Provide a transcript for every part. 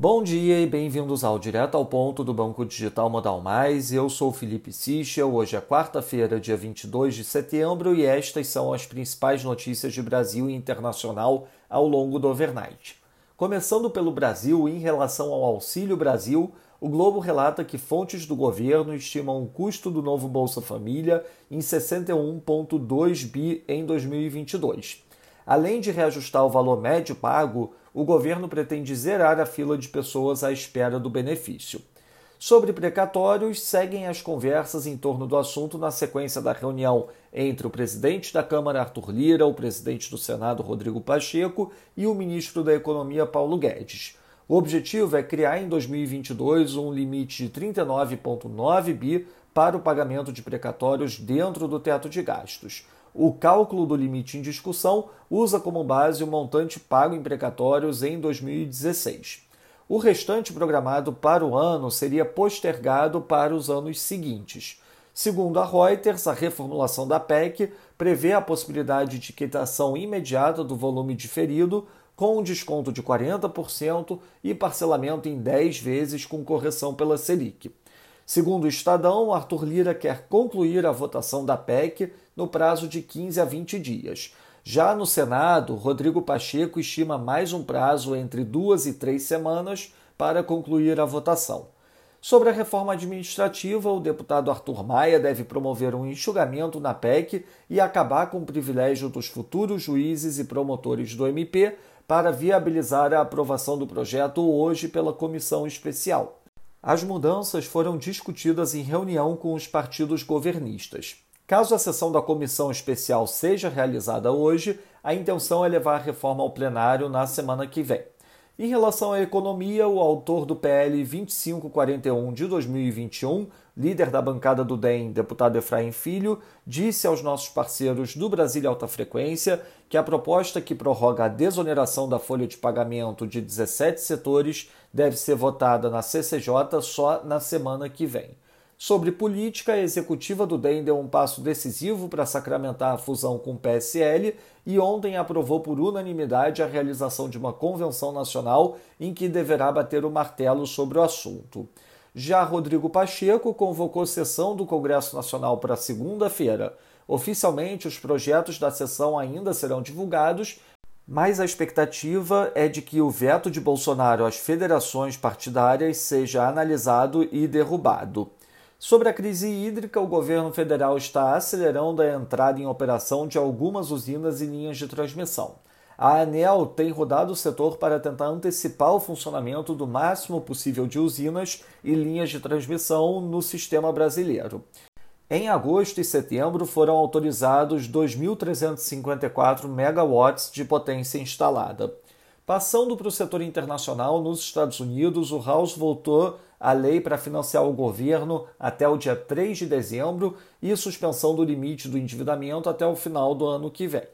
Bom dia e bem-vindos ao Direto ao Ponto do Banco Digital Modal Mais. Eu sou Felipe Sichel. Hoje é quarta-feira, dia 22 de setembro, e estas são as principais notícias de Brasil e internacional ao longo do overnight. Começando pelo Brasil, em relação ao Auxílio Brasil, o Globo relata que fontes do governo estimam o custo do novo Bolsa Família em 61,2 bi em 2022. Além de reajustar o valor médio pago, o governo pretende zerar a fila de pessoas à espera do benefício. Sobre precatórios, seguem as conversas em torno do assunto na sequência da reunião entre o presidente da Câmara, Arthur Lira, o presidente do Senado, Rodrigo Pacheco, e o ministro da Economia, Paulo Guedes. O objetivo é criar em 2022 um limite de 39,9 bi para o pagamento de precatórios dentro do teto de gastos. O cálculo do limite em discussão usa como base o montante pago em precatórios em 2016. O restante programado para o ano seria postergado para os anos seguintes. Segundo a Reuters, a reformulação da PEC prevê a possibilidade de quitação imediata do volume diferido, com um desconto de 40% e parcelamento em 10 vezes com correção pela Selic. Segundo o Estadão, Arthur Lira quer concluir a votação da PEC no prazo de 15 a 20 dias. Já no Senado, Rodrigo Pacheco estima mais um prazo entre duas e três semanas para concluir a votação. Sobre a reforma administrativa, o deputado Arthur Maia deve promover um enxugamento na PEC e acabar com o privilégio dos futuros juízes e promotores do MP para viabilizar a aprovação do projeto hoje pela comissão especial. As mudanças foram discutidas em reunião com os partidos governistas. Caso a sessão da comissão especial seja realizada hoje, a intenção é levar a reforma ao plenário na semana que vem. Em relação à economia, o autor do PL 2541 de 2021, líder da bancada do DEM, deputado Efraim Filho, disse aos nossos parceiros do Brasil Alta Frequência que a proposta que prorroga a desoneração da folha de pagamento de 17 setores deve ser votada na CCJ só na semana que vem. Sobre política, a executiva do DEM deu um passo decisivo para sacramentar a fusão com o PSL e ontem aprovou por unanimidade a realização de uma convenção nacional em que deverá bater o martelo sobre o assunto. Já Rodrigo Pacheco convocou sessão do Congresso Nacional para segunda-feira. Oficialmente, os projetos da sessão ainda serão divulgados, mas a expectativa é de que o veto de Bolsonaro às federações partidárias seja analisado e derrubado. Sobre a crise hídrica, o governo federal está acelerando a entrada em operação de algumas usinas e linhas de transmissão. A ANEL tem rodado o setor para tentar antecipar o funcionamento do máximo possível de usinas e linhas de transmissão no sistema brasileiro. Em agosto e setembro foram autorizados 2.354 megawatts de potência instalada. Passando para o setor internacional, nos Estados Unidos, o House voltou a lei para financiar o governo até o dia 3 de dezembro e suspensão do limite do endividamento até o final do ano que vem.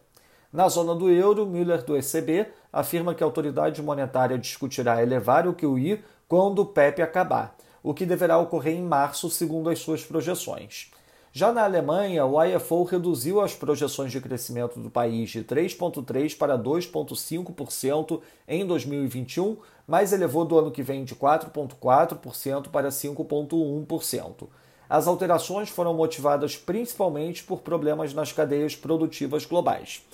Na zona do euro, Müller do ECB afirma que a autoridade monetária discutirá elevar o QI quando o PEP acabar, o que deverá ocorrer em março, segundo as suas projeções. Já na Alemanha, o IFO reduziu as projeções de crescimento do país de 3,3% para 2,5% em 2021, mas elevou do ano que vem de 4,4% para 5,1%. As alterações foram motivadas principalmente por problemas nas cadeias produtivas globais.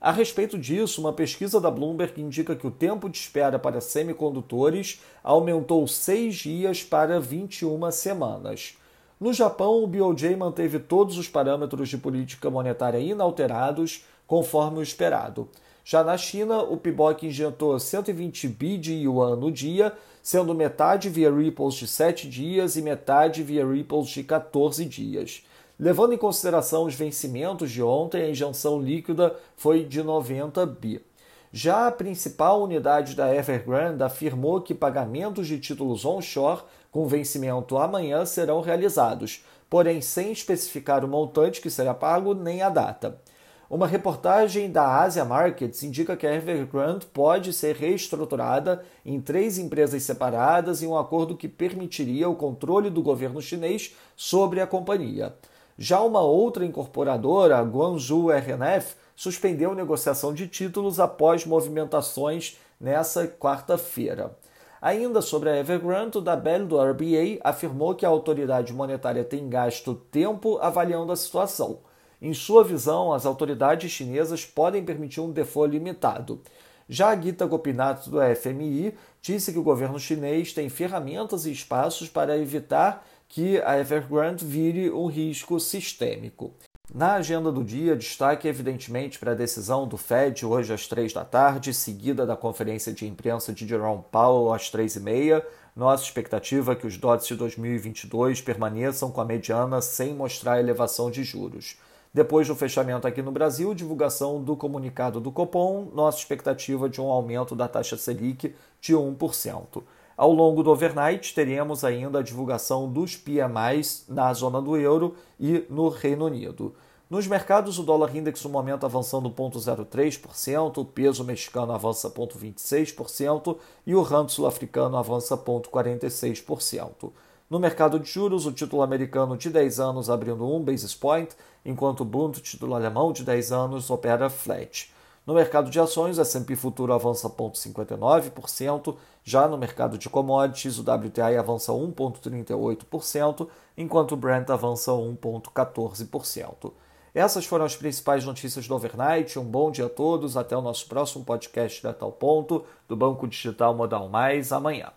A respeito disso, uma pesquisa da Bloomberg indica que o tempo de espera para semicondutores aumentou seis dias para 21 semanas. No Japão, o BOJ manteve todos os parâmetros de política monetária inalterados, conforme o esperado. Já na China, o PIBOC injetou 120 bi de yuan no dia, sendo metade via ripples de 7 dias e metade via ripples de 14 dias. Levando em consideração os vencimentos de ontem, a injeção líquida foi de 90 bi. Já a principal unidade da Evergrande afirmou que pagamentos de títulos onshore com vencimento amanhã serão realizados, porém sem especificar o montante que será pago nem a data. Uma reportagem da Asia Markets indica que a Evergrande pode ser reestruturada em três empresas separadas em um acordo que permitiria o controle do governo chinês sobre a companhia. Já uma outra incorporadora, a Guangzhou RNF, suspendeu negociação de títulos após movimentações nessa quarta-feira. Ainda sobre a Evergrande, o Dabel do RBA afirmou que a autoridade monetária tem gasto tempo avaliando a situação. Em sua visão, as autoridades chinesas podem permitir um default limitado. Já a Gita Gopinath do FMI disse que o governo chinês tem ferramentas e espaços para evitar que a Evergrande vire um risco sistêmico. Na agenda do dia, destaque evidentemente para a decisão do Fed hoje às três da tarde, seguida da conferência de imprensa de Jerome Powell às três e meia. Nossa expectativa é que os DOTs de 2022 permaneçam com a mediana sem mostrar elevação de juros. Depois do fechamento aqui no Brasil, divulgação do comunicado do Copom, nossa expectativa de um aumento da taxa Selic de 1%. Ao longo do overnight, teremos ainda a divulgação dos PMIs na zona do euro e no Reino Unido. Nos mercados, o dólar index no momento avançando 0,03%, o peso mexicano avança 0,26% e o rand sul-africano avança 0,46%. No mercado de juros, o título americano de 10 anos abrindo 1 basis point, enquanto o Bund, título alemão de 10 anos, opera flat. No mercado de ações, o S&P Futuro avança 0,59%, já no mercado de commodities, o WTI avança 1,38%, enquanto o Brent avança 1,14%. Essas foram as principais notícias do overnight. Um bom dia a todos. Até o nosso próximo podcast da Tal Ponto, do Banco Digital Modal Mais, amanhã.